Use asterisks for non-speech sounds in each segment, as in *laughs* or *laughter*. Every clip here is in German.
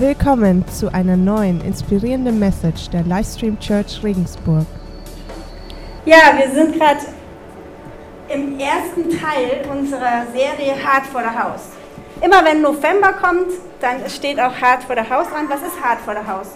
Willkommen zu einer neuen inspirierenden Message der Livestream Church Regensburg. Ja, wir sind gerade im ersten Teil unserer Serie Hart vor der Haus. Immer wenn November kommt, dann steht auch Hart vor der Haus an. Was ist Hart vor der Haus?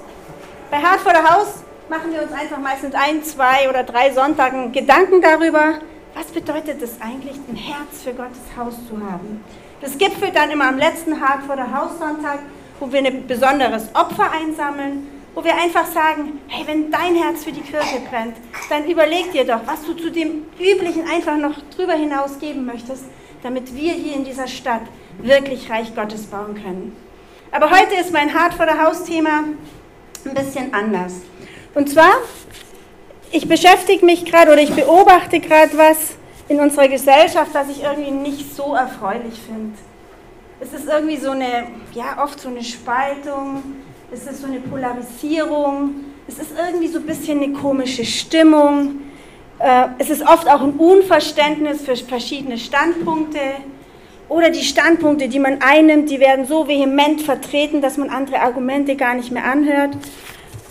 Bei Hart vor der Haus machen wir uns einfach meistens ein, zwei oder drei Sonntagen Gedanken darüber, was bedeutet es eigentlich, ein Herz für Gottes Haus zu haben. Das gipfelt dann immer am letzten Hart vor der Haussonntag wo wir ein besonderes Opfer einsammeln, wo wir einfach sagen, hey, wenn dein Herz für die Kirche brennt, dann überleg dir doch, was du zu dem Üblichen einfach noch drüber hinaus geben möchtest, damit wir hier in dieser Stadt wirklich Reich Gottes bauen können. Aber heute ist mein Hart vor der Haus-Thema ein bisschen anders. Und zwar, ich beschäftige mich gerade oder ich beobachte gerade was in unserer Gesellschaft, was ich irgendwie nicht so erfreulich finde es ist irgendwie so eine, ja, oft so eine Spaltung, es ist so eine Polarisierung, es ist irgendwie so ein bisschen eine komische Stimmung, äh, es ist oft auch ein Unverständnis für verschiedene Standpunkte oder die Standpunkte, die man einnimmt, die werden so vehement vertreten, dass man andere Argumente gar nicht mehr anhört.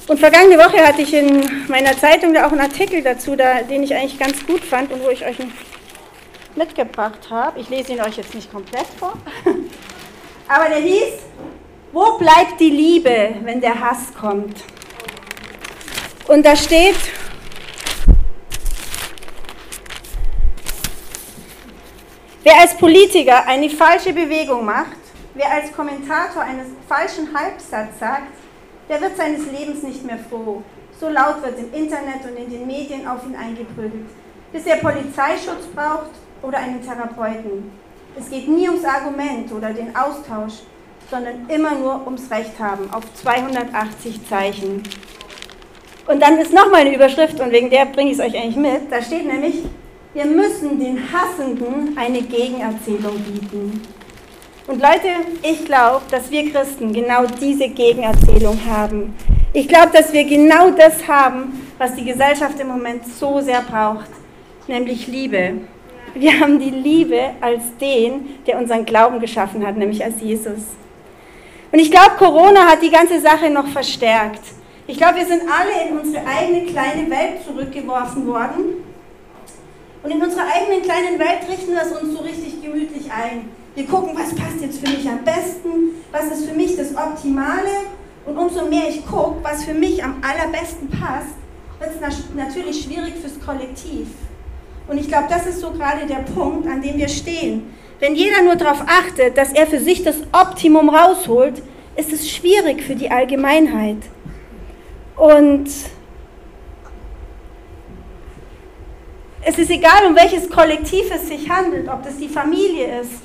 Und vergangene Woche hatte ich in meiner Zeitung da auch einen Artikel dazu, da, den ich eigentlich ganz gut fand und wo ich euch mitgebracht habe. Ich lese ihn euch jetzt nicht komplett vor. *laughs* Aber der hieß, wo bleibt die Liebe, wenn der Hass kommt? Und da steht, wer als Politiker eine falsche Bewegung macht, wer als Kommentator einen falschen Halbsatz sagt, der wird seines Lebens nicht mehr froh. So laut wird im Internet und in den Medien auf ihn eingeprügelt, bis er Polizeischutz braucht oder einen Therapeuten. Es geht nie ums Argument oder den Austausch, sondern immer nur ums Recht haben auf 280 Zeichen. Und dann ist nochmal eine Überschrift und wegen der bringe ich es euch eigentlich mit. Da steht nämlich, wir müssen den Hassenden eine Gegenerzählung bieten. Und Leute, ich glaube, dass wir Christen genau diese Gegenerzählung haben. Ich glaube, dass wir genau das haben, was die Gesellschaft im Moment so sehr braucht, nämlich Liebe. Wir haben die Liebe als den, der unseren Glauben geschaffen hat, nämlich als Jesus. Und ich glaube, Corona hat die ganze Sache noch verstärkt. Ich glaube, wir sind alle in unsere eigene kleine Welt zurückgeworfen worden. Und in unserer eigenen kleinen Welt richten wir es uns so richtig gemütlich ein. Wir gucken, was passt jetzt für mich am besten, was ist für mich das Optimale. Und umso mehr ich gucke, was für mich am allerbesten passt, wird es natürlich schwierig fürs Kollektiv. Und ich glaube, das ist so gerade der Punkt, an dem wir stehen. Wenn jeder nur darauf achtet, dass er für sich das Optimum rausholt, ist es schwierig für die Allgemeinheit. Und es ist egal, um welches Kollektiv es sich handelt, ob das die Familie ist.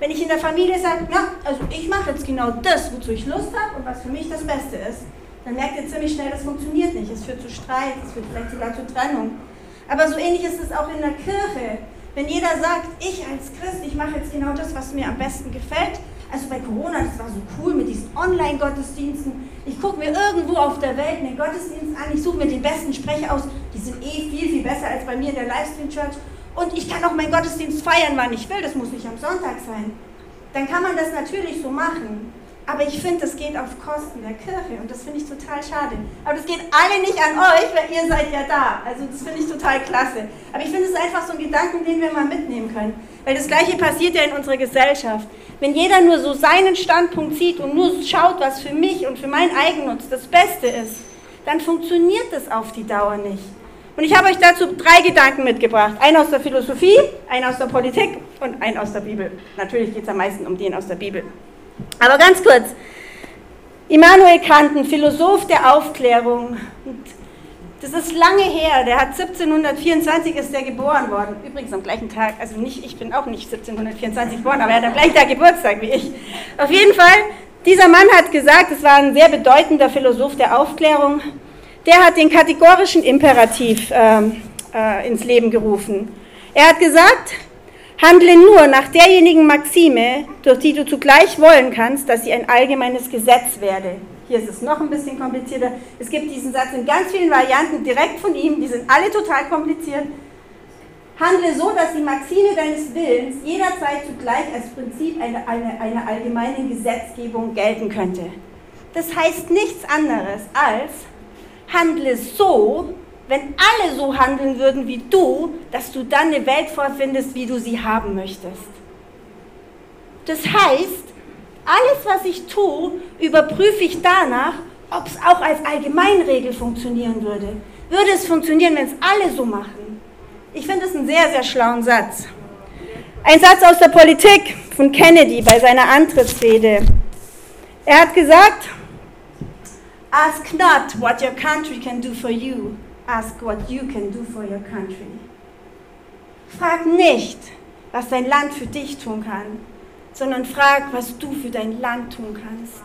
Wenn ich in der Familie sage, na, also ich mache jetzt genau das, wozu ich Lust habe und was für mich das Beste ist, dann merkt ihr ziemlich schnell, das funktioniert nicht. Es führt zu Streit, es führt vielleicht sogar zu Trennung. Aber so ähnlich ist es auch in der Kirche. Wenn jeder sagt, ich als Christ, ich mache jetzt genau das, was mir am besten gefällt. Also bei Corona, das war so cool mit diesen Online-Gottesdiensten. Ich gucke mir irgendwo auf der Welt einen Gottesdienst an, ich suche mir den besten Sprecher aus. Die sind eh viel, viel besser als bei mir in der Livestream-Church. Und ich kann auch meinen Gottesdienst feiern, wann ich will. Das muss nicht am Sonntag sein. Dann kann man das natürlich so machen. Aber ich finde, das geht auf Kosten der Kirche und das finde ich total schade. Aber das geht alle nicht an euch, weil ihr seid ja da. Also das finde ich total klasse. Aber ich finde, es ist einfach so ein Gedanken, den wir mal mitnehmen können. Weil das Gleiche passiert ja in unserer Gesellschaft. Wenn jeder nur so seinen Standpunkt sieht und nur schaut, was für mich und für meinen Eigennutz das Beste ist, dann funktioniert das auf die Dauer nicht. Und ich habe euch dazu drei Gedanken mitgebracht. Einen aus der Philosophie, einen aus der Politik und einen aus der Bibel. Natürlich geht es am meisten um den aus der Bibel. Aber ganz kurz, Immanuel Kant, ein Philosoph der Aufklärung, das ist lange her, der hat 1724 ist der geboren worden, übrigens am gleichen Tag, also nicht, ich bin auch nicht 1724 geboren, aber er hat am gleichen Tag Geburtstag wie ich. Auf jeden Fall, dieser Mann hat gesagt, es war ein sehr bedeutender Philosoph der Aufklärung, der hat den kategorischen Imperativ ähm, äh, ins Leben gerufen. Er hat gesagt, Handle nur nach derjenigen Maxime, durch die du zugleich wollen kannst, dass sie ein allgemeines Gesetz werde. Hier ist es noch ein bisschen komplizierter. Es gibt diesen Satz in ganz vielen Varianten direkt von ihm, die sind alle total kompliziert. Handle so, dass die Maxime deines Willens jederzeit zugleich als Prinzip einer eine, eine allgemeinen Gesetzgebung gelten könnte. das heißt nichts anderes als, handle so, wenn alle so handeln würden wie du, dass du dann eine Welt vorfindest, wie du sie haben möchtest. Das heißt, alles, was ich tue, überprüfe ich danach, ob es auch als Allgemeinregel funktionieren würde. Würde es funktionieren, wenn es alle so machen? Ich finde es einen sehr, sehr schlauen Satz. Ein Satz aus der Politik von Kennedy bei seiner Antrittsrede. Er hat gesagt, Ask not what your country can do for you, ask what you can do for your country. Frag nicht, was dein Land für dich tun kann, sondern frag, was du für dein Land tun kannst.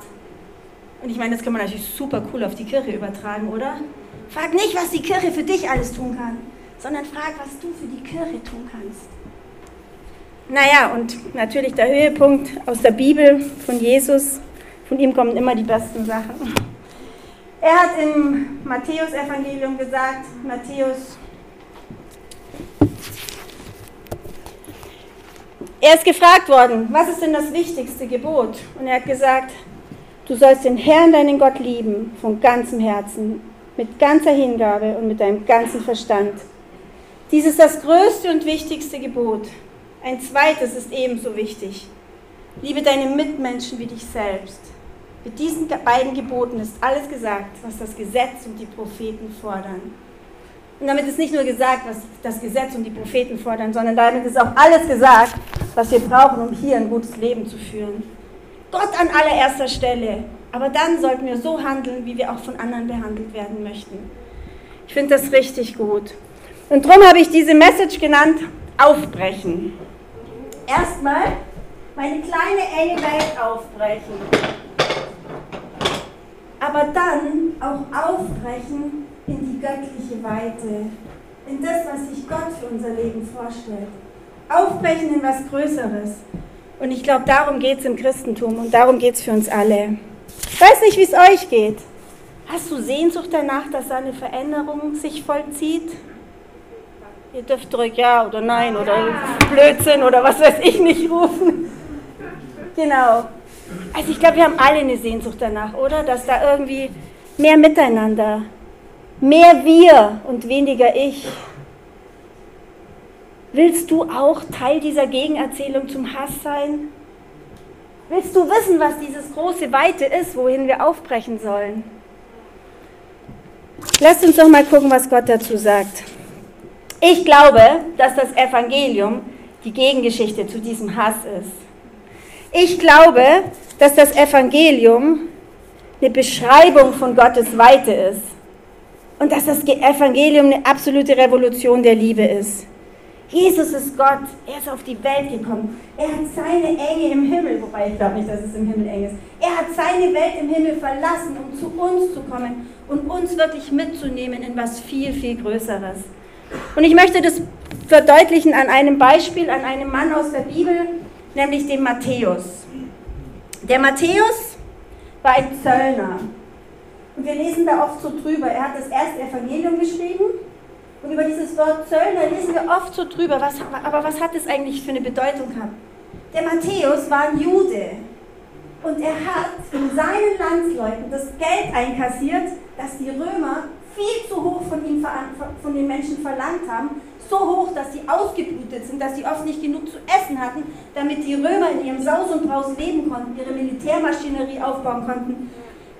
Und ich meine, das kann man natürlich super cool auf die Kirche übertragen, oder? Frag nicht, was die Kirche für dich alles tun kann, sondern frag, was du für die Kirche tun kannst. Naja, und natürlich der Höhepunkt aus der Bibel von Jesus. Von ihm kommen immer die besten Sachen. Er hat im Matthäus-Evangelium gesagt, Matthäus, er ist gefragt worden, was ist denn das wichtigste Gebot? Und er hat gesagt, du sollst den Herrn, deinen Gott lieben, von ganzem Herzen, mit ganzer Hingabe und mit deinem ganzen Verstand. Dies ist das größte und wichtigste Gebot. Ein zweites ist ebenso wichtig. Liebe deine Mitmenschen wie dich selbst. Mit diesen beiden Geboten ist alles gesagt, was das Gesetz und die Propheten fordern. Und damit ist nicht nur gesagt, was das Gesetz und die Propheten fordern, sondern damit ist auch alles gesagt, was wir brauchen, um hier ein gutes Leben zu führen. Gott an allererster Stelle. Aber dann sollten wir so handeln, wie wir auch von anderen behandelt werden möchten. Ich finde das richtig gut. Und darum habe ich diese Message genannt, aufbrechen. Erstmal meine kleine enge Welt aufbrechen. Aber dann auch aufbrechen in die göttliche Weite, in das, was sich Gott für unser Leben vorstellt. Aufbrechen in was Größeres. Und ich glaube, darum geht es im Christentum und darum geht es für uns alle. Ich weiß nicht, wie es euch geht. Hast du Sehnsucht danach, dass eine Veränderung sich vollzieht? Ihr dürft ruhig Ja oder Nein oder Blödsinn oder was weiß ich nicht rufen. Genau. Also ich glaube, wir haben alle eine Sehnsucht danach, oder? Dass da irgendwie mehr Miteinander, mehr wir und weniger ich. Willst du auch Teil dieser Gegenerzählung zum Hass sein? Willst du wissen, was dieses große Weite ist, wohin wir aufbrechen sollen? Lasst uns doch mal gucken, was Gott dazu sagt. Ich glaube, dass das Evangelium die Gegengeschichte zu diesem Hass ist. Ich glaube, dass das Evangelium eine Beschreibung von Gottes Weite ist und dass das Evangelium eine absolute Revolution der Liebe ist. Jesus ist Gott, er ist auf die Welt gekommen. Er hat seine Enge im Himmel, wobei ich glaube nicht, dass es im Himmel eng ist. Er hat seine Welt im Himmel verlassen, um zu uns zu kommen und uns wirklich mitzunehmen in was viel, viel Größeres. Und ich möchte das verdeutlichen an einem Beispiel, an einem Mann aus der Bibel, nämlich dem Matthäus. Der Matthäus war ein Zöllner. Und wir lesen da oft so drüber. Er hat das erste Evangelium geschrieben und über dieses Wort Zöllner lesen wir oft so drüber. Was, aber was hat es eigentlich für eine Bedeutung gehabt? Der Matthäus war ein Jude. Und er hat von seinen Landsleuten das Geld einkassiert, das die Römer viel zu hoch von, ihm, von den Menschen verlangt haben. So hoch, dass sie ausgeblutet sind, dass sie oft nicht genug zu essen hatten, damit die Römer in ihrem Saus und Braus leben konnten, ihre Militärmaschinerie aufbauen konnten.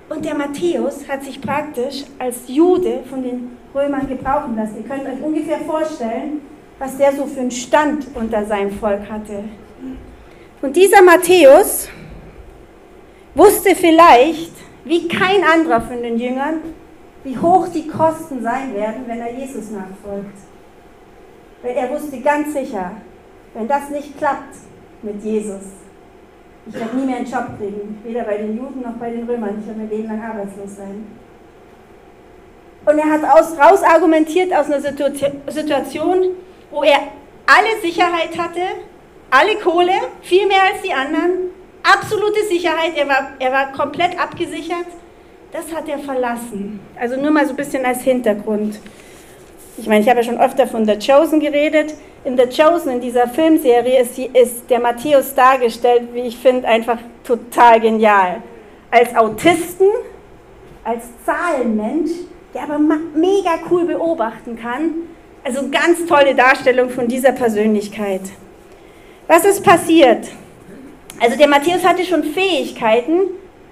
Und der Matthäus hat sich praktisch als Jude von den Römern gebrauchen lassen. Ihr könnt euch ungefähr vorstellen, was der so für einen Stand unter seinem Volk hatte. Und dieser Matthäus wusste vielleicht, wie kein anderer von den Jüngern, wie hoch die Kosten sein werden, wenn er Jesus nachfolgt. Weil er wusste ganz sicher, wenn das nicht klappt mit Jesus, ich werde nie mehr einen Job kriegen, weder bei den Juden noch bei den Römern. Ich werde mein Leben lang arbeitslos sein. Und er hat aus, raus argumentiert aus einer Situation, wo er alle Sicherheit hatte, alle Kohle, viel mehr als die anderen, absolute Sicherheit, er war, er war komplett abgesichert. Das hat er verlassen. Also nur mal so ein bisschen als Hintergrund. Ich meine, ich habe ja schon öfter von The Chosen geredet. In The Chosen, in dieser Filmserie, ist, ist der Matthäus dargestellt, wie ich finde, einfach total genial. als Autisten, als Zahlenmensch, der aber mega cool beobachten kann. Also ganz tolle Darstellung von dieser Persönlichkeit. Was ist passiert? Also der Matthäus hatte schon Fähigkeiten,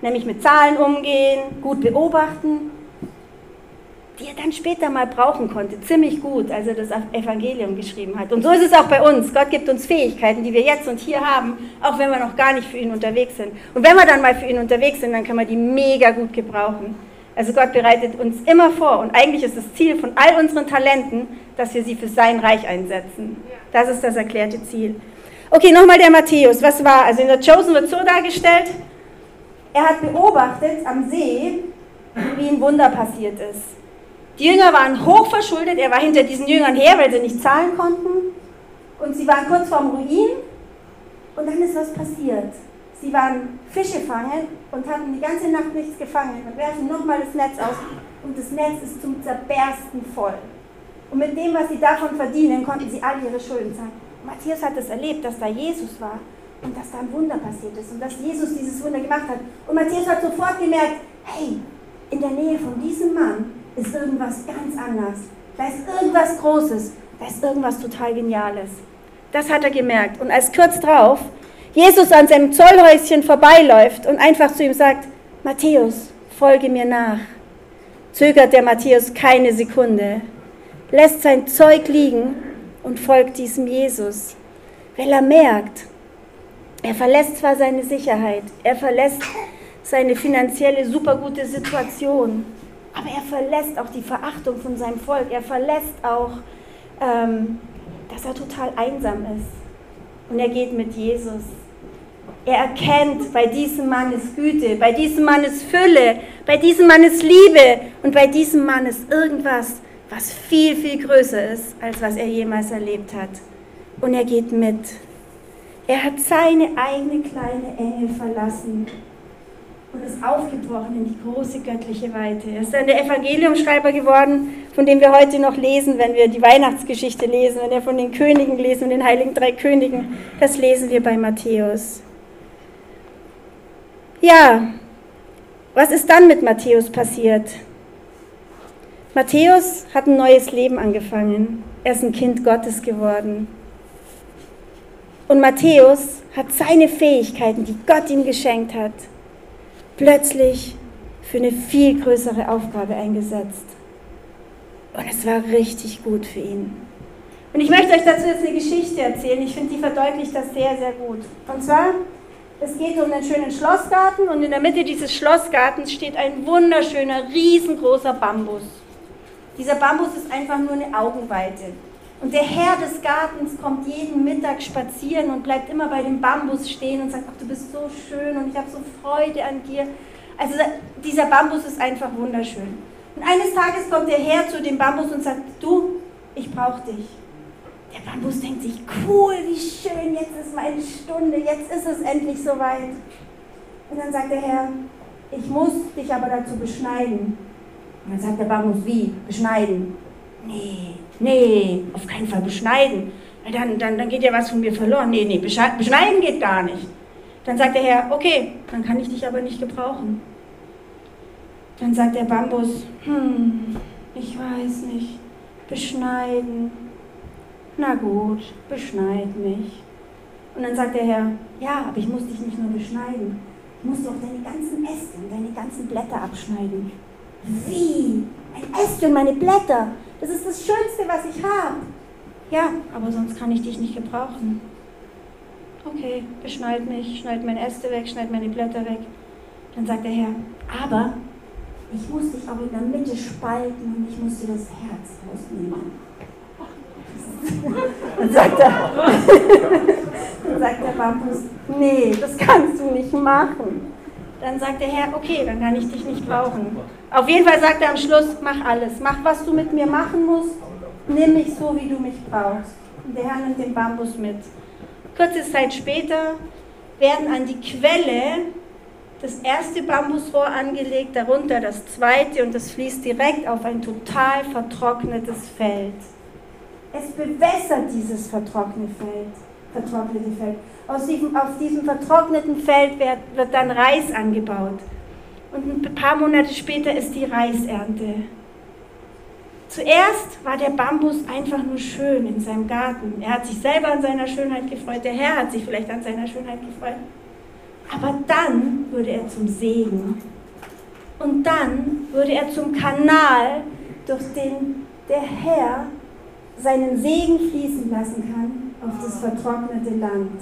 nämlich mit Zahlen umgehen, gut beobachten, die er dann später mal brauchen konnte, ziemlich gut, als er das Evangelium geschrieben hat. Und so ist es auch bei uns. Gott gibt uns Fähigkeiten, die wir jetzt und hier haben, auch wenn wir noch gar nicht für ihn unterwegs sind. Und wenn wir dann mal für ihn unterwegs sind, dann können wir die mega gut gebrauchen. Also Gott bereitet uns immer vor und eigentlich ist das Ziel von all unseren Talenten, dass wir sie für sein Reich einsetzen. Das ist das erklärte Ziel. Okay, nochmal der Matthäus. Was war? Also in der Chosen wird so dargestellt, er hat beobachtet am See, wie ein Wunder passiert ist. Die Jünger waren hochverschuldet, er war hinter diesen Jüngern her, weil sie nicht zahlen konnten. Und sie waren kurz vorm Ruin. Und dann ist was passiert. Sie waren Fische fangen und hatten die ganze Nacht nichts gefangen und werfen nochmal das Netz aus. Und das Netz ist zum Zerbersten voll. Und mit dem, was sie davon verdienen, konnten sie all ihre Schulden zahlen. Matthias hat es erlebt, dass da Jesus war und dass da ein Wunder passiert ist und dass Jesus dieses Wunder gemacht hat. Und Matthias hat sofort gemerkt, hey, in der Nähe von diesem Mann ist irgendwas ganz anders. Da ist irgendwas Großes. Da ist irgendwas total Geniales. Das hat er gemerkt. Und als kurz drauf Jesus an seinem Zollhäuschen vorbeiläuft und einfach zu ihm sagt, Matthäus, folge mir nach, zögert der Matthäus keine Sekunde, lässt sein Zeug liegen und folgt diesem Jesus, weil er merkt, er verlässt zwar seine Sicherheit, er verlässt seine finanzielle supergute Situation, aber er verlässt auch die Verachtung von seinem Volk. Er verlässt auch, ähm, dass er total einsam ist. Und er geht mit Jesus. Er erkennt, bei diesem Mann ist Güte, bei diesem Mann ist Fülle, bei diesem Mann ist Liebe und bei diesem Mann ist irgendwas, was viel, viel größer ist, als was er jemals erlebt hat. Und er geht mit. Er hat seine eigene kleine Engel verlassen und ist aufgebrochen in die große göttliche Weite. Er ist dann der Evangeliumschreiber geworden, von dem wir heute noch lesen, wenn wir die Weihnachtsgeschichte lesen, wenn wir von den Königen lesen, den heiligen drei Königen. Das lesen wir bei Matthäus. Ja, was ist dann mit Matthäus passiert? Matthäus hat ein neues Leben angefangen. Er ist ein Kind Gottes geworden. Und Matthäus hat seine Fähigkeiten, die Gott ihm geschenkt hat, plötzlich für eine viel größere Aufgabe eingesetzt. Und es war richtig gut für ihn. Und ich möchte euch dazu jetzt eine Geschichte erzählen. Ich finde, die verdeutlicht das sehr, sehr gut. Und zwar, es geht um einen schönen Schlossgarten und in der Mitte dieses Schlossgartens steht ein wunderschöner, riesengroßer Bambus. Dieser Bambus ist einfach nur eine Augenweite. Und der Herr des Gartens kommt jeden Mittag spazieren und bleibt immer bei dem Bambus stehen und sagt, ach, du bist so schön und ich habe so Freude an dir. Also dieser Bambus ist einfach wunderschön. Und eines Tages kommt der Herr zu dem Bambus und sagt, du, ich brauche dich. Der Bambus denkt sich, cool, wie schön, jetzt ist meine Stunde, jetzt ist es endlich soweit. Und dann sagt der Herr, ich muss dich aber dazu beschneiden. Und dann sagt der Bambus, wie? Beschneiden? Nee, nee, auf keinen Fall beschneiden. Dann, dann, dann geht ja was von mir verloren. Nee, nee, beschneiden geht gar nicht. Dann sagt der Herr, okay, dann kann ich dich aber nicht gebrauchen. Dann sagt der Bambus, hm, ich weiß nicht, beschneiden. Na gut, beschneid mich. Und dann sagt der Herr, ja, aber ich muss dich nicht nur beschneiden, ich muss auch deine ganzen Äste und deine ganzen Blätter abschneiden. Wie? Ein Äste und meine Blätter? Das ist das Schönste, was ich habe. Ja, aber sonst kann ich dich nicht gebrauchen. Okay, beschneid mich, schneid meine Äste weg, schneid meine Blätter weg. Dann sagt der Herr, aber ich muss dich auch in der Mitte spalten und ich muss dir das Herz rausnehmen. *laughs* Dann sagt, er, dann sagt der Bambus, nee, das kannst du nicht machen. Dann sagt der Herr, okay, dann kann ich dich nicht brauchen. Auf jeden Fall sagt er am Schluss, mach alles. Mach, was du mit mir machen musst. Nimm mich so, wie du mich brauchst. Und der Herr nimmt den Bambus mit. Kurze Zeit später werden an die Quelle das erste Bambusrohr angelegt, darunter das zweite und das fließt direkt auf ein total vertrocknetes Feld. Es bewässert dieses vertrocknete Feld. Vertrocknete Feld. Aus diesem, auf diesem vertrockneten Feld wird, wird dann Reis angebaut. Und ein paar Monate später ist die Reisernte. Zuerst war der Bambus einfach nur schön in seinem Garten. Er hat sich selber an seiner Schönheit gefreut, der Herr hat sich vielleicht an seiner Schönheit gefreut. Aber dann wurde er zum Segen. Und dann wurde er zum Kanal, durch den der Herr seinen Segen fließen lassen kann auf das vertrocknete Land.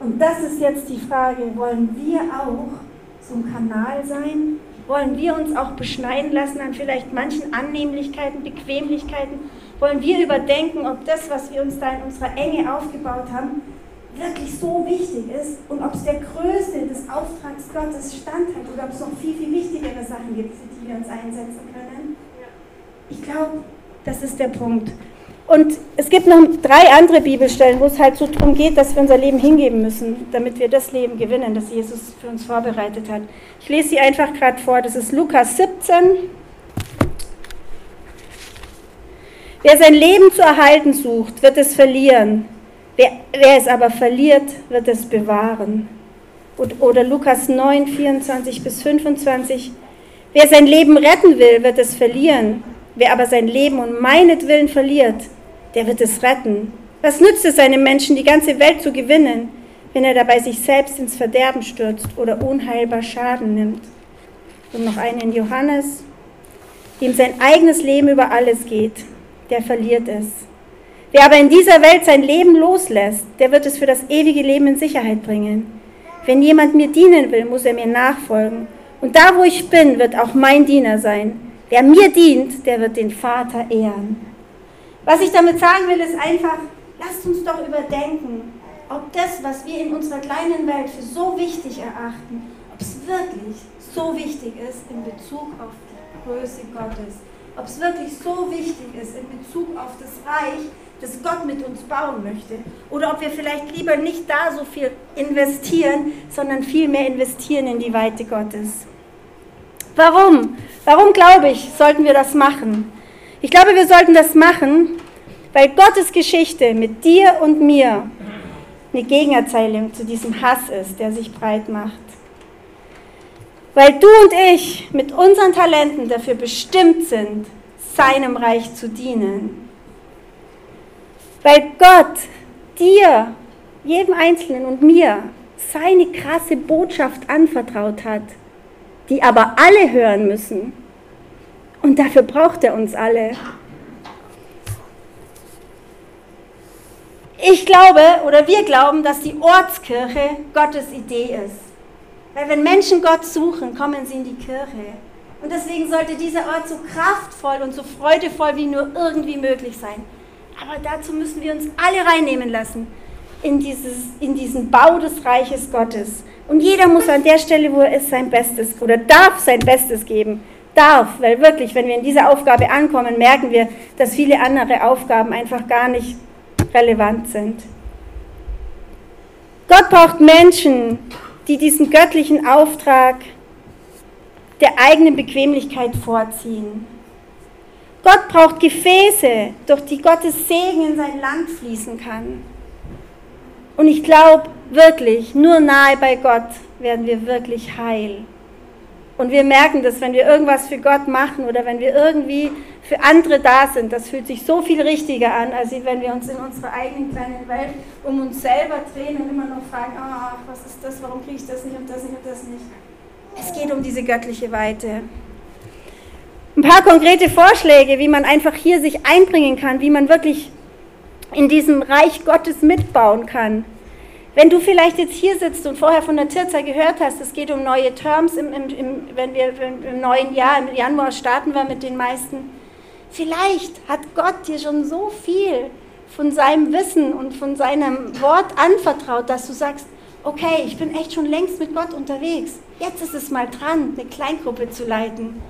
Und das ist jetzt die Frage, wollen wir auch zum Kanal sein? Wollen wir uns auch beschneiden lassen an vielleicht manchen Annehmlichkeiten, Bequemlichkeiten? Wollen wir überdenken, ob das, was wir uns da in unserer Enge aufgebaut haben, wirklich so wichtig ist und ob es der Größe des Auftrags Gottes standhält oder ob es noch viel, viel wichtigere Sachen gibt, für die wir uns einsetzen können? Ich glaube, das ist der Punkt. Und es gibt noch drei andere Bibelstellen, wo es halt so darum geht, dass wir unser Leben hingeben müssen, damit wir das Leben gewinnen, das Jesus für uns vorbereitet hat. Ich lese sie einfach gerade vor. Das ist Lukas 17. Wer sein Leben zu erhalten sucht, wird es verlieren. Wer, wer es aber verliert, wird es bewahren. Oder Lukas 9, 24 bis 25. Wer sein Leben retten will, wird es verlieren. Wer aber sein Leben um meinetwillen verliert, der wird es retten. Was nützt es einem Menschen, die ganze Welt zu gewinnen, wenn er dabei sich selbst ins Verderben stürzt oder unheilbar Schaden nimmt? Und noch einen in Johannes, dem sein eigenes Leben über alles geht, der verliert es. Wer aber in dieser Welt sein Leben loslässt, der wird es für das ewige Leben in Sicherheit bringen. Wenn jemand mir dienen will, muss er mir nachfolgen. Und da, wo ich bin, wird auch mein Diener sein. Wer mir dient, der wird den Vater ehren. Was ich damit sagen will, ist einfach, lasst uns doch überdenken, ob das, was wir in unserer kleinen Welt für so wichtig erachten, ob es wirklich so wichtig ist in Bezug auf die Größe Gottes. Ob es wirklich so wichtig ist in Bezug auf das Reich, das Gott mit uns bauen möchte. Oder ob wir vielleicht lieber nicht da so viel investieren, sondern viel mehr investieren in die Weite Gottes. Warum? Warum glaube ich, sollten wir das machen? Ich glaube, wir sollten das machen, weil Gottes Geschichte mit dir und mir eine Gegenerzählung zu diesem Hass ist, der sich breit macht. Weil du und ich mit unseren Talenten dafür bestimmt sind, seinem Reich zu dienen. Weil Gott dir, jedem Einzelnen und mir, seine krasse Botschaft anvertraut hat, die aber alle hören müssen. Und dafür braucht er uns alle. Ich glaube oder wir glauben, dass die Ortskirche Gottes Idee ist. Weil wenn Menschen Gott suchen, kommen sie in die Kirche. Und deswegen sollte dieser Ort so kraftvoll und so freudevoll wie nur irgendwie möglich sein. Aber dazu müssen wir uns alle reinnehmen lassen in, dieses, in diesen Bau des Reiches Gottes. Und jeder muss an der Stelle, wo er ist, sein Bestes oder darf sein Bestes geben. Darf, weil wirklich, wenn wir in dieser Aufgabe ankommen, merken wir, dass viele andere Aufgaben einfach gar nicht relevant sind. Gott braucht Menschen, die diesen göttlichen Auftrag der eigenen Bequemlichkeit vorziehen. Gott braucht Gefäße, durch die Gottes Segen in sein Land fließen kann. Und ich glaube wirklich, nur nahe bei Gott werden wir wirklich heil. Und wir merken das, wenn wir irgendwas für Gott machen oder wenn wir irgendwie für andere da sind, das fühlt sich so viel richtiger an, als wenn wir uns in unserer eigenen kleinen Welt um uns selber drehen und immer noch fragen, ach, was ist das, warum kriege ich das nicht und das nicht und das nicht. Es geht um diese göttliche Weite. Ein paar konkrete Vorschläge, wie man einfach hier sich einbringen kann, wie man wirklich in diesem Reich Gottes mitbauen kann. Wenn du vielleicht jetzt hier sitzt und vorher von der Tirza gehört hast, es geht um neue Terms, im, im, im, wenn wir im neuen Jahr, im Januar starten wir mit den meisten. Vielleicht hat Gott dir schon so viel von seinem Wissen und von seinem Wort anvertraut, dass du sagst, okay, ich bin echt schon längst mit Gott unterwegs. Jetzt ist es mal dran, eine Kleingruppe zu leiten.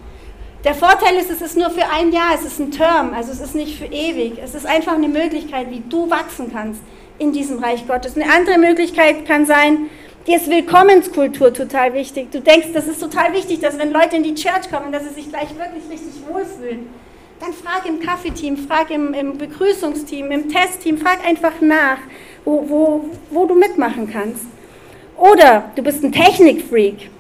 Der Vorteil ist, es ist nur für ein Jahr, es ist ein Term, also es ist nicht für ewig. Es ist einfach eine Möglichkeit, wie du wachsen kannst in diesem Reich Gottes. Eine andere Möglichkeit kann sein, dir ist Willkommenskultur total wichtig. Du denkst, das ist total wichtig, dass wenn Leute in die Church kommen, dass sie sich gleich wirklich richtig wohlfühlen. Dann frag im Kaffeeteam, frag im, im Begrüßungsteam, im Testteam, frag einfach nach, wo, wo, wo du mitmachen kannst. Oder du bist ein Technikfreak.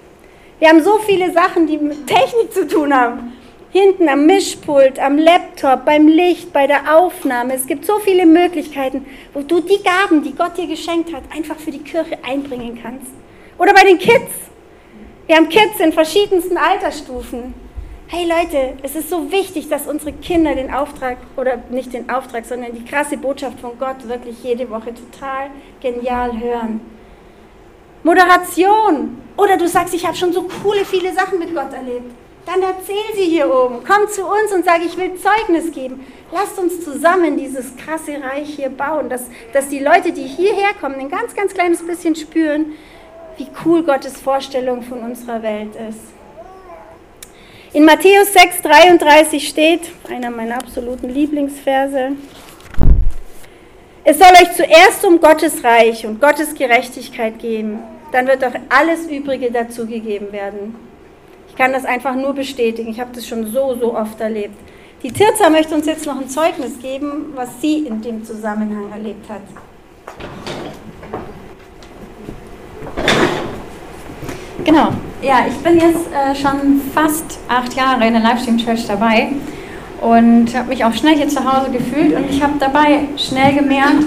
Wir haben so viele Sachen, die mit Technik zu tun haben. Hinten am Mischpult, am Laptop, beim Licht, bei der Aufnahme. Es gibt so viele Möglichkeiten, wo du die Gaben, die Gott dir geschenkt hat, einfach für die Kirche einbringen kannst. Oder bei den Kids. Wir haben Kids in verschiedensten Altersstufen. Hey Leute, es ist so wichtig, dass unsere Kinder den Auftrag, oder nicht den Auftrag, sondern die krasse Botschaft von Gott wirklich jede Woche total genial hören. Moderation. Oder du sagst, ich habe schon so coole, viele Sachen mit Gott erlebt. Dann erzähl sie hier oben. Komm zu uns und sag, ich will Zeugnis geben. Lasst uns zusammen dieses krasse Reich hier bauen, dass, dass die Leute, die hierher kommen, ein ganz, ganz kleines bisschen spüren, wie cool Gottes Vorstellung von unserer Welt ist. In Matthäus 6, 33 steht, einer meiner absoluten Lieblingsverse, es soll euch zuerst um Gottes Reich und Gottes Gerechtigkeit gehen, dann wird auch alles Übrige dazugegeben werden. Kann das einfach nur bestätigen, ich habe das schon so, so oft erlebt. Die Tirza möchte uns jetzt noch ein Zeugnis geben, was sie in dem Zusammenhang erlebt hat. Genau, ja, ich bin jetzt äh, schon fast acht Jahre in der Livestream Church dabei und habe mich auch schnell hier zu Hause gefühlt und ich habe dabei schnell gemerkt,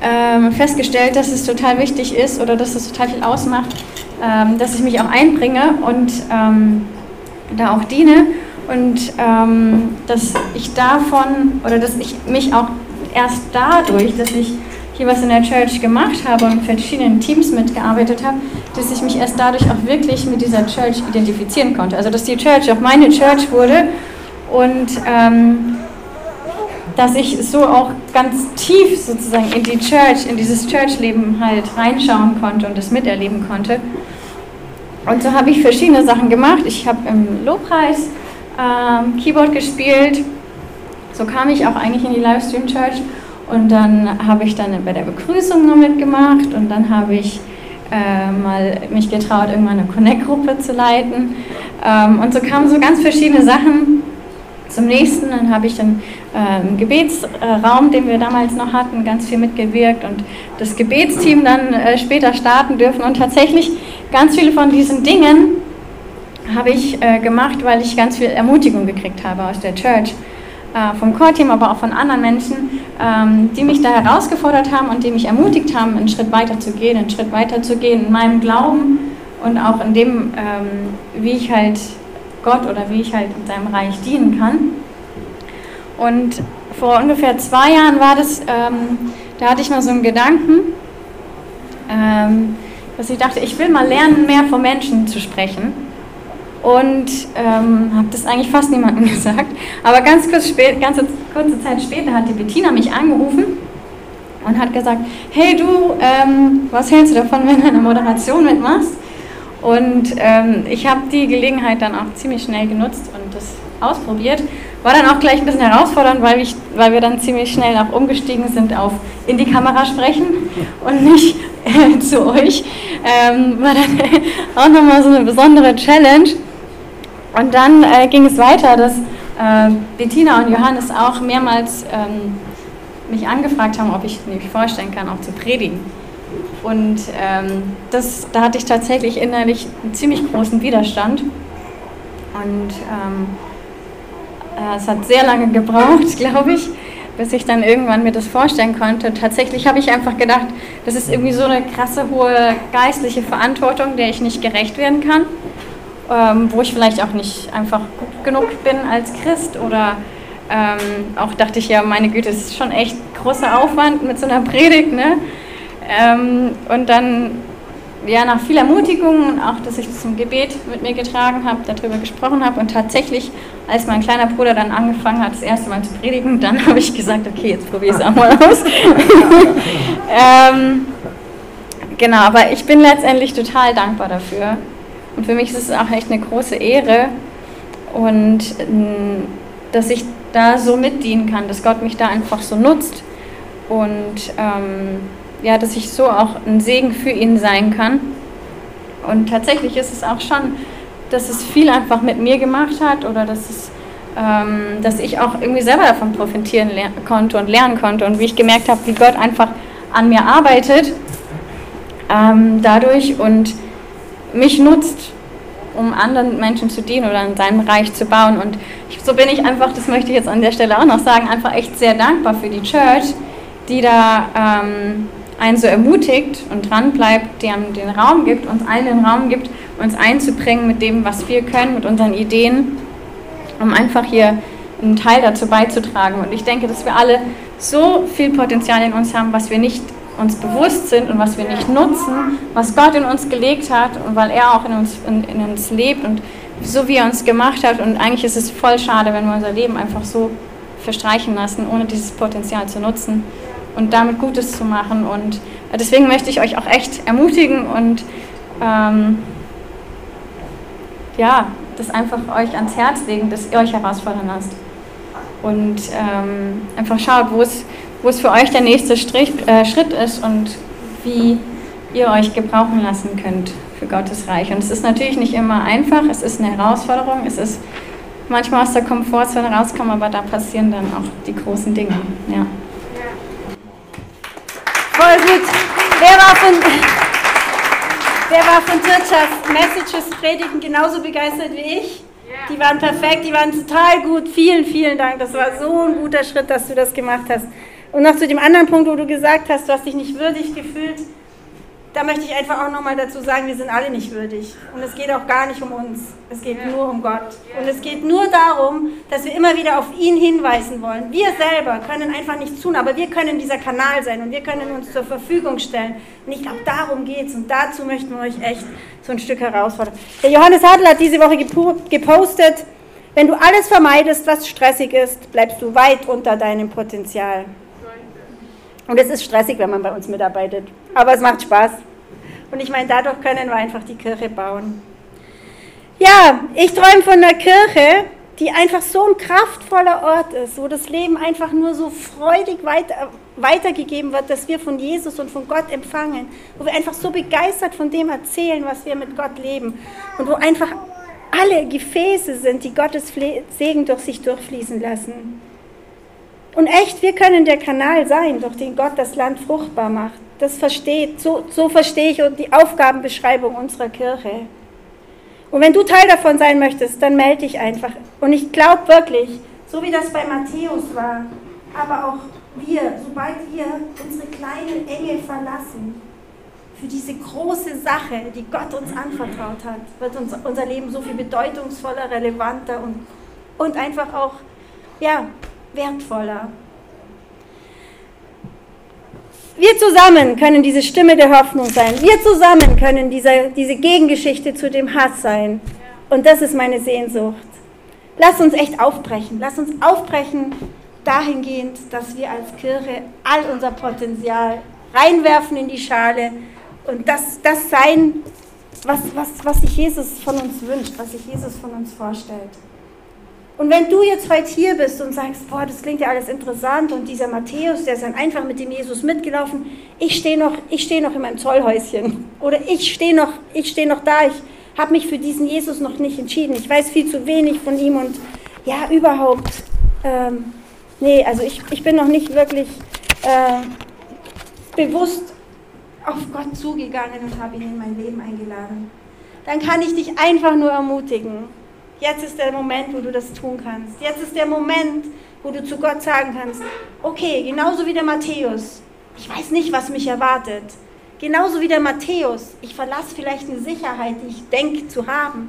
ähm, festgestellt, dass es total wichtig ist oder dass es total viel ausmacht, ähm, dass ich mich auch einbringe und ähm, da auch diene und ähm, dass ich davon oder dass ich mich auch erst dadurch, dass ich hier was in der Church gemacht habe und verschiedenen Teams mitgearbeitet habe, dass ich mich erst dadurch auch wirklich mit dieser Church identifizieren konnte. Also dass die Church auch meine Church wurde und ähm, dass ich so auch ganz tief sozusagen in die Church, in dieses Church-Leben halt reinschauen konnte und das miterleben konnte. Und so habe ich verschiedene Sachen gemacht. Ich habe im Lobpreis ähm, Keyboard gespielt. So kam ich auch eigentlich in die Livestream Church und dann habe ich dann bei der Begrüßung noch mitgemacht und dann habe ich äh, mal mich getraut, irgendwann eine Connect-Gruppe zu leiten. Ähm, und so kamen so ganz verschiedene Sachen zum nächsten. Dann habe ich dann äh, im Gebetsraum, den wir damals noch hatten, ganz viel mitgewirkt und das Gebetsteam dann äh, später starten dürfen. Und tatsächlich ganz viele von diesen Dingen habe ich äh, gemacht, weil ich ganz viel Ermutigung gekriegt habe aus der Church äh, vom Core-Team, aber auch von anderen Menschen, ähm, die mich da herausgefordert haben und die mich ermutigt haben, einen Schritt weiter zu gehen, einen Schritt weiter zu gehen in meinem Glauben und auch in dem, ähm, wie ich halt Gott oder wie ich halt in seinem Reich dienen kann. Und vor ungefähr zwei Jahren war das, ähm, da hatte ich mal so einen Gedanken, ähm, dass ich dachte, ich will mal lernen, mehr von Menschen zu sprechen und ähm, habe das eigentlich fast niemandem *laughs* gesagt. Aber ganz kurz spät, ganze kurze Zeit später hat die Bettina mich angerufen und hat gesagt, hey du, ähm, was hältst du davon, wenn du eine Moderation mitmachst? Und ähm, ich habe die Gelegenheit dann auch ziemlich schnell genutzt und das ausprobiert. War dann auch gleich ein bisschen herausfordernd, weil, ich, weil wir dann ziemlich schnell auch umgestiegen sind auf in die Kamera sprechen und nicht äh, zu euch. Ähm, war dann *laughs* auch nochmal so eine besondere Challenge. Und dann äh, ging es weiter, dass äh, Bettina und Johannes auch mehrmals ähm, mich angefragt haben, ob ich mir vorstellen kann, auch zu predigen. Und ähm, das, da hatte ich tatsächlich innerlich einen ziemlich großen Widerstand. Und ähm, äh, es hat sehr lange gebraucht, *laughs* glaube ich, bis ich dann irgendwann mir das vorstellen konnte. Tatsächlich habe ich einfach gedacht, das ist irgendwie so eine krasse, hohe geistliche Verantwortung, der ich nicht gerecht werden kann ähm, wo ich vielleicht auch nicht einfach gut genug bin als Christ oder ähm, auch dachte ich ja, meine Güte, es ist schon echt großer Aufwand mit so einer Predigt, ne? Ähm, und dann, ja, nach viel Ermutigung und auch, dass ich das im Gebet mit mir getragen habe, darüber gesprochen habe und tatsächlich, als mein kleiner Bruder dann angefangen hat, das erste Mal zu predigen, dann *laughs* habe ich gesagt, okay, jetzt probiere ich es auch mal aus. *laughs* ähm, genau, aber ich bin letztendlich total dankbar dafür, und für mich ist es auch echt eine große Ehre und ähm, dass ich da so mitdienen kann, dass Gott mich da einfach so nutzt und ähm, ja, dass ich so auch ein Segen für ihn sein kann. Und tatsächlich ist es auch schon, dass es viel einfach mit mir gemacht hat oder dass es ähm, dass ich auch irgendwie selber davon profitieren konnte und lernen konnte und wie ich gemerkt habe, wie Gott einfach an mir arbeitet ähm, dadurch und mich nutzt, um anderen Menschen zu dienen oder in seinem Reich zu bauen. Und ich, so bin ich einfach, das möchte ich jetzt an der Stelle auch noch sagen, einfach echt sehr dankbar für die Church, die da ähm, einen so ermutigt und dran bleibt, die den Raum gibt, uns allen den Raum gibt, uns einzubringen mit dem, was wir können, mit unseren Ideen, um einfach hier einen Teil dazu beizutragen. Und ich denke, dass wir alle so viel Potenzial in uns haben, was wir nicht uns bewusst sind und was wir nicht nutzen, was Gott in uns gelegt hat und weil er auch in uns, in, in uns lebt und so wie er uns gemacht hat. Und eigentlich ist es voll schade, wenn wir unser Leben einfach so verstreichen lassen, ohne dieses Potenzial zu nutzen und damit Gutes zu machen. Und deswegen möchte ich euch auch echt ermutigen und ähm, ja, das einfach euch ans Herz legen, dass ihr euch herausfordern lasst. Und ähm, einfach schaut, wo es wo es für euch der nächste Strich, äh, Schritt ist und wie ihr euch gebrauchen lassen könnt für Gottes Reich. Und es ist natürlich nicht immer einfach, es ist eine Herausforderung, es ist manchmal aus der Komfortzone rauskommen, aber da passieren dann auch die großen Dinge. Ja. Voll gut. Wer war von, wer war von Tirchas Messages Predigen genauso begeistert wie ich? Die waren perfekt, die waren total gut. Vielen, vielen Dank. Das war so ein guter Schritt, dass du das gemacht hast. Und noch zu dem anderen Punkt, wo du gesagt hast, du hast dich nicht würdig gefühlt, da möchte ich einfach auch nochmal dazu sagen, wir sind alle nicht würdig. Und es geht auch gar nicht um uns. Es geht ja. nur um Gott. Und es geht nur darum, dass wir immer wieder auf ihn hinweisen wollen. Wir selber können einfach nichts tun, aber wir können dieser Kanal sein und wir können uns zur Verfügung stellen. Und ich glaube, darum geht es. Und dazu möchten wir euch echt so ein Stück herausfordern. Der Johannes Hadl hat diese Woche gepostet, wenn du alles vermeidest, was stressig ist, bleibst du weit unter deinem Potenzial. Und es ist stressig, wenn man bei uns mitarbeitet. Aber es macht Spaß. Und ich meine, dadurch können wir einfach die Kirche bauen. Ja, ich träume von einer Kirche, die einfach so ein kraftvoller Ort ist, wo das Leben einfach nur so freudig weiter, weitergegeben wird, dass wir von Jesus und von Gott empfangen, wo wir einfach so begeistert von dem erzählen, was wir mit Gott leben und wo einfach alle Gefäße sind, die Gottes Segen durch sich durchfließen lassen. Und echt, wir können der Kanal sein, durch den Gott das Land fruchtbar macht. Das versteht, so, so verstehe ich die Aufgabenbeschreibung unserer Kirche. Und wenn du Teil davon sein möchtest, dann melde dich einfach. Und ich glaube wirklich, so wie das bei Matthäus war, aber auch wir, sobald wir unsere kleinen Engel verlassen, für diese große Sache, die Gott uns anvertraut hat, wird uns, unser Leben so viel bedeutungsvoller, relevanter und, und einfach auch ja, wertvoller. Wir zusammen können diese Stimme der Hoffnung sein. Wir zusammen können diese, diese Gegengeschichte zu dem Hass sein. Und das ist meine Sehnsucht. Lass uns echt aufbrechen. Lass uns aufbrechen dahingehend, dass wir als Kirche all unser Potenzial reinwerfen in die Schale und das, das sein, was, was, was sich Jesus von uns wünscht, was sich Jesus von uns vorstellt. Und wenn du jetzt heute hier bist und sagst, boah, das klingt ja alles interessant und dieser Matthäus, der ist dann einfach mit dem Jesus mitgelaufen, ich stehe noch, steh noch in meinem Zollhäuschen. Oder ich stehe noch, steh noch da, ich habe mich für diesen Jesus noch nicht entschieden, ich weiß viel zu wenig von ihm und ja, überhaupt, ähm, nee, also ich, ich bin noch nicht wirklich äh, bewusst auf Gott zugegangen und habe ihn in mein Leben eingeladen. Dann kann ich dich einfach nur ermutigen Jetzt ist der Moment, wo du das tun kannst. Jetzt ist der Moment, wo du zu Gott sagen kannst, okay, genauso wie der Matthäus, ich weiß nicht, was mich erwartet. Genauso wie der Matthäus, ich verlasse vielleicht eine Sicherheit, die ich denke zu haben.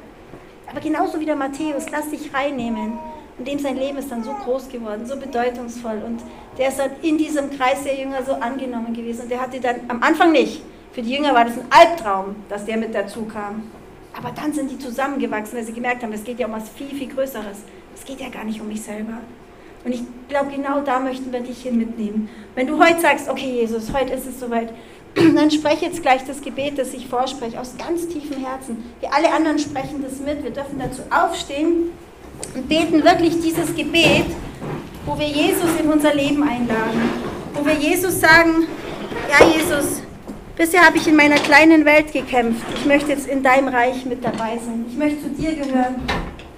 Aber genauso wie der Matthäus, lass dich reinnehmen. Und dem sein Leben ist dann so groß geworden, so bedeutungsvoll. Und der ist dann in diesem Kreis der Jünger so angenommen gewesen. Und der hatte dann am Anfang nicht. Für die Jünger war das ein Albtraum, dass der mit dazu kam. Aber dann sind die zusammengewachsen, weil sie gemerkt haben, es geht ja um was viel, viel Größeres. Es geht ja gar nicht um mich selber. Und ich glaube, genau da möchten wir dich hin mitnehmen. Wenn du heute sagst, okay, Jesus, heute ist es soweit, *clears throat* dann spreche jetzt gleich das Gebet, das ich vorspreche, aus ganz tiefem Herzen. Wir alle anderen sprechen das mit. Wir dürfen dazu aufstehen und beten wirklich dieses Gebet, wo wir Jesus in unser Leben einladen. Wo wir Jesus sagen, ja Jesus, Bisher habe ich in meiner kleinen Welt gekämpft. Ich möchte jetzt in deinem Reich mit dabei sein. Ich möchte zu dir gehören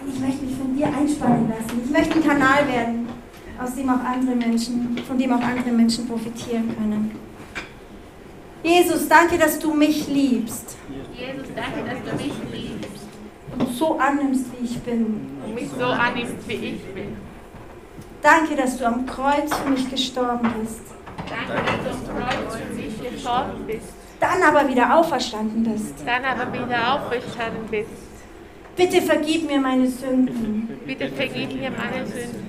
und ich möchte mich von dir einspannen lassen. Ich möchte ein Kanal werden, aus dem auch andere Menschen, von dem auch andere Menschen profitieren können. Jesus, danke, dass du mich liebst Jesus, danke, dass du mich liebst und so annimmst, wie ich bin. und mich so annimmst, wie ich bin. Danke, dass du am Kreuz für mich gestorben bist, Dann aber wieder auferstanden bist. dann aber wieder auferstanden bist. Bitte vergib mir meine Sünden Bitte vergib mir meine Sünden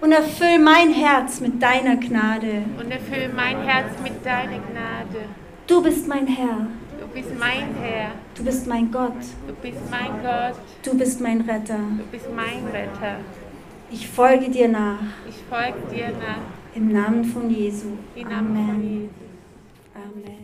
und erfüll mein Herz mit deiner Gnade. und erfülle mein Herz mit deiner Gnade. Du bist mein Herr, Du bist mein Herr, du bist mein Gott, du bist mein Gott, du bist mein Retter. du bist mein Retter. Ich folge dir nach Ich folge dir nach im Namen von Jesu. Amen. Amen.